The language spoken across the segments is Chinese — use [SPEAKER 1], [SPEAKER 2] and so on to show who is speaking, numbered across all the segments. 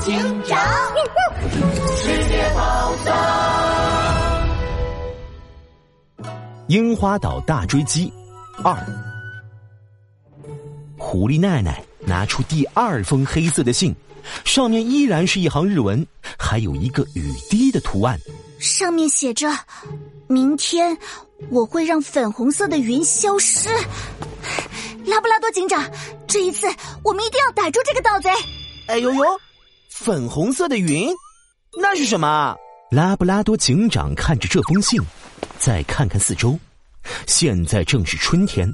[SPEAKER 1] 警长，世界宝藏，
[SPEAKER 2] 樱花岛大追击二。狐狸奈奈拿出第二封黑色的信，上面依然是一行日文，还有一个雨滴的图案。
[SPEAKER 3] 上面写着：“明天我会让粉红色的云消失。”拉布拉多警长，这一次我们一定要逮住这个盗贼！
[SPEAKER 4] 哎呦呦，粉红色的云，那是什么？
[SPEAKER 2] 拉布拉多警长看着这封信，再看看四周，现在正是春天，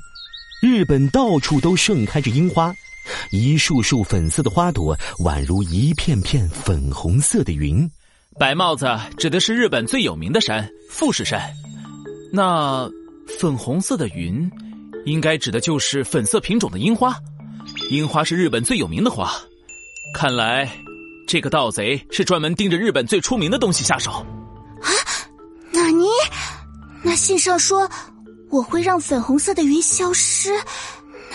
[SPEAKER 2] 日本到处都盛开着樱花，一束束粉色的花朵宛如一片片粉红色的云。
[SPEAKER 5] 白帽子指的是日本最有名的山富士山，那粉红色的云。应该指的就是粉色品种的樱花，樱花是日本最有名的花。看来，这个盗贼是专门盯着日本最出名的东西下手。
[SPEAKER 3] 啊，纳尼？那信上说我会让粉红色的云消失，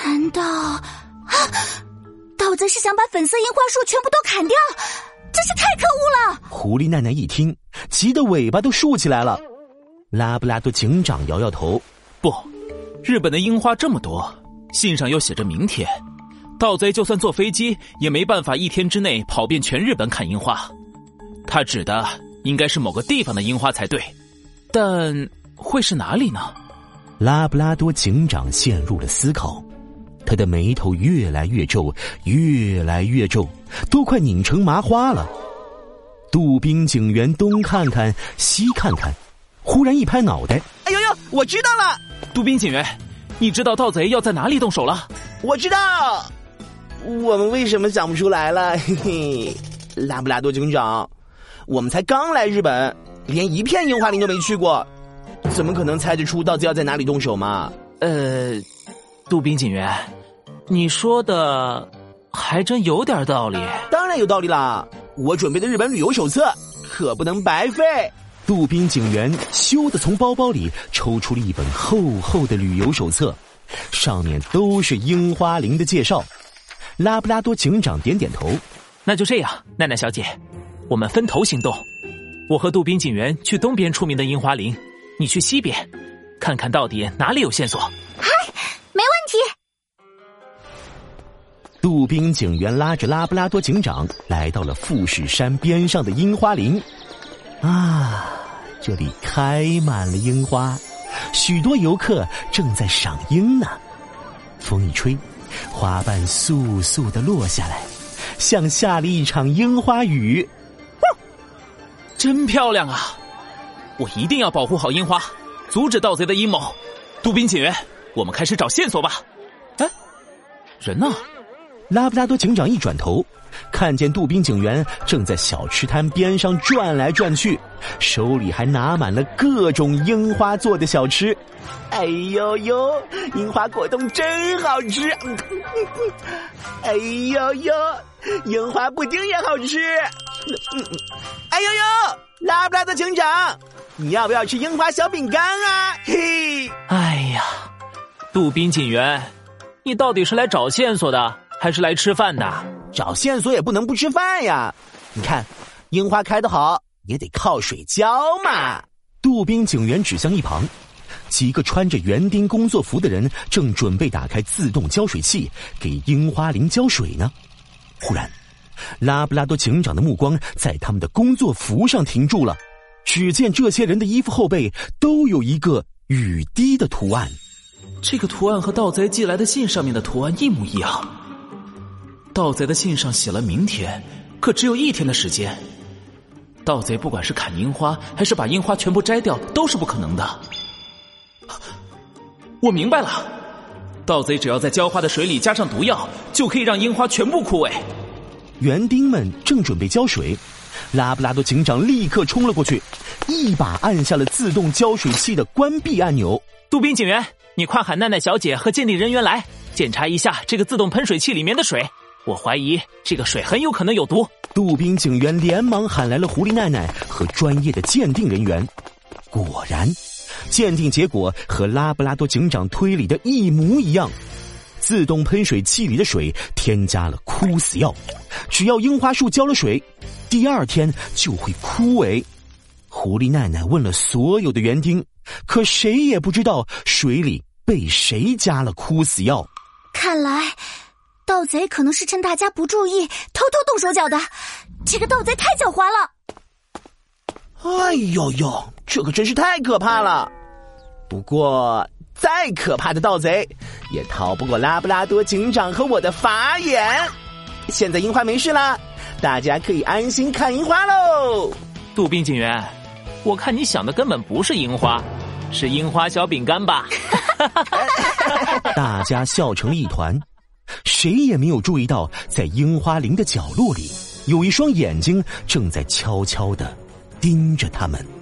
[SPEAKER 3] 难道啊？盗贼是想把粉色樱花树全部都砍掉？真是太可恶了！
[SPEAKER 2] 狐狸奶奶一听，急得尾巴都竖起来了。拉布拉多警长摇摇头，
[SPEAKER 5] 不。日本的樱花这么多，信上又写着明天，盗贼就算坐飞机也没办法一天之内跑遍全日本砍樱花。他指的应该是某个地方的樱花才对，但会是哪里呢？
[SPEAKER 2] 拉布拉多警长陷入了思考，他的眉头越来越皱，越来越皱，都快拧成麻花了。杜宾警员东看看西看看，忽然一拍脑袋：“
[SPEAKER 4] 哎呦呦，我知道了！”
[SPEAKER 5] 杜宾警员，你知道盗贼要在哪里动手了？
[SPEAKER 4] 我知道，我们为什么想不出来了？嘿嘿，拉布拉多警长，我们才刚来日本，连一片樱花林都没去过，怎么可能猜得出到底要在哪里动手嘛？
[SPEAKER 5] 呃，杜宾警员，你说的还真有点道理。
[SPEAKER 4] 当然有道理啦，我准备的日本旅游手册可不能白费。
[SPEAKER 2] 杜宾警员羞的从包包里抽出了一本厚厚的旅游手册，上面都是樱花林的介绍。拉布拉多警长点点头，
[SPEAKER 5] 那就这样，奈奈小姐，我们分头行动。我和杜宾警员去东边出名的樱花林，你去西边，看看到底哪里有线索。
[SPEAKER 3] 嗨，没问题。
[SPEAKER 2] 杜宾警员拉着拉布拉多警长来到了富士山边上的樱花林。啊，这里开满了樱花，许多游客正在赏樱呢。风一吹，花瓣簌簌的落下来，像下了一场樱花雨。
[SPEAKER 5] 真漂亮啊！我一定要保护好樱花，阻止盗贼的阴谋。杜宾警员，我们开始找线索吧。哎，人呢？
[SPEAKER 2] 拉布拉多警长一转头。看见杜宾警员正在小吃摊边上转来转去，手里还拿满了各种樱花做的小吃。
[SPEAKER 4] 哎呦呦，樱花果冻真好吃！哎呦呦，樱花布丁也好吃！哎呦呦，拉布拉多警长，你要不要吃樱花小饼干啊？嘿！
[SPEAKER 5] 哎呀，杜宾警员，你到底是来找线索的，还是来吃饭的？
[SPEAKER 4] 找线索也不能不吃饭呀！你看，樱花开得好，也得靠水浇嘛。
[SPEAKER 2] 杜宾警员指向一旁，几个穿着园丁工作服的人正准备打开自动浇水器给樱花林浇水呢。忽然，拉布拉多警长的目光在他们的工作服上停住了。只见这些人的衣服后背都有一个雨滴的图案，
[SPEAKER 5] 这个图案和盗贼寄来的信上面的图案一模一样。盗贼的信上写了明天，可只有一天的时间。盗贼不管是砍樱花，还是把樱花全部摘掉，都是不可能的。我明白了，盗贼只要在浇花的水里加上毒药，就可以让樱花全部枯萎。
[SPEAKER 2] 园丁们正准备浇水，拉布拉多警长立刻冲了过去，一把按下了自动浇水器的关闭按钮。
[SPEAKER 5] 杜宾警员，你快喊奈奈小姐和鉴定人员来检查一下这个自动喷水器里面的水。我怀疑这个水很有可能有毒。
[SPEAKER 2] 杜宾警员连忙喊来了狐狸奶奶和专业的鉴定人员。果然，鉴定结果和拉布拉多警长推理的一模一样。自动喷水器里的水添加了枯死药，只要樱花树浇了水，第二天就会枯萎。狐狸奶奶问了所有的园丁，可谁也不知道水里被谁加了枯死药。
[SPEAKER 3] 看来，盗贼可能是趁大家不注意偷偷动手脚的。这个盗贼太狡猾了！
[SPEAKER 4] 哎呦呦，这可真是太可怕了。不过，再可怕的盗贼也逃不过拉布拉多警长和我的法眼。现在樱花没事了，大家可以安心看樱花喽。
[SPEAKER 5] 杜宾警员。我看你想的根本不是樱花，是樱花小饼干吧？
[SPEAKER 2] 大家笑成一团，谁也没有注意到，在樱花林的角落里，有一双眼睛正在悄悄的盯着他们。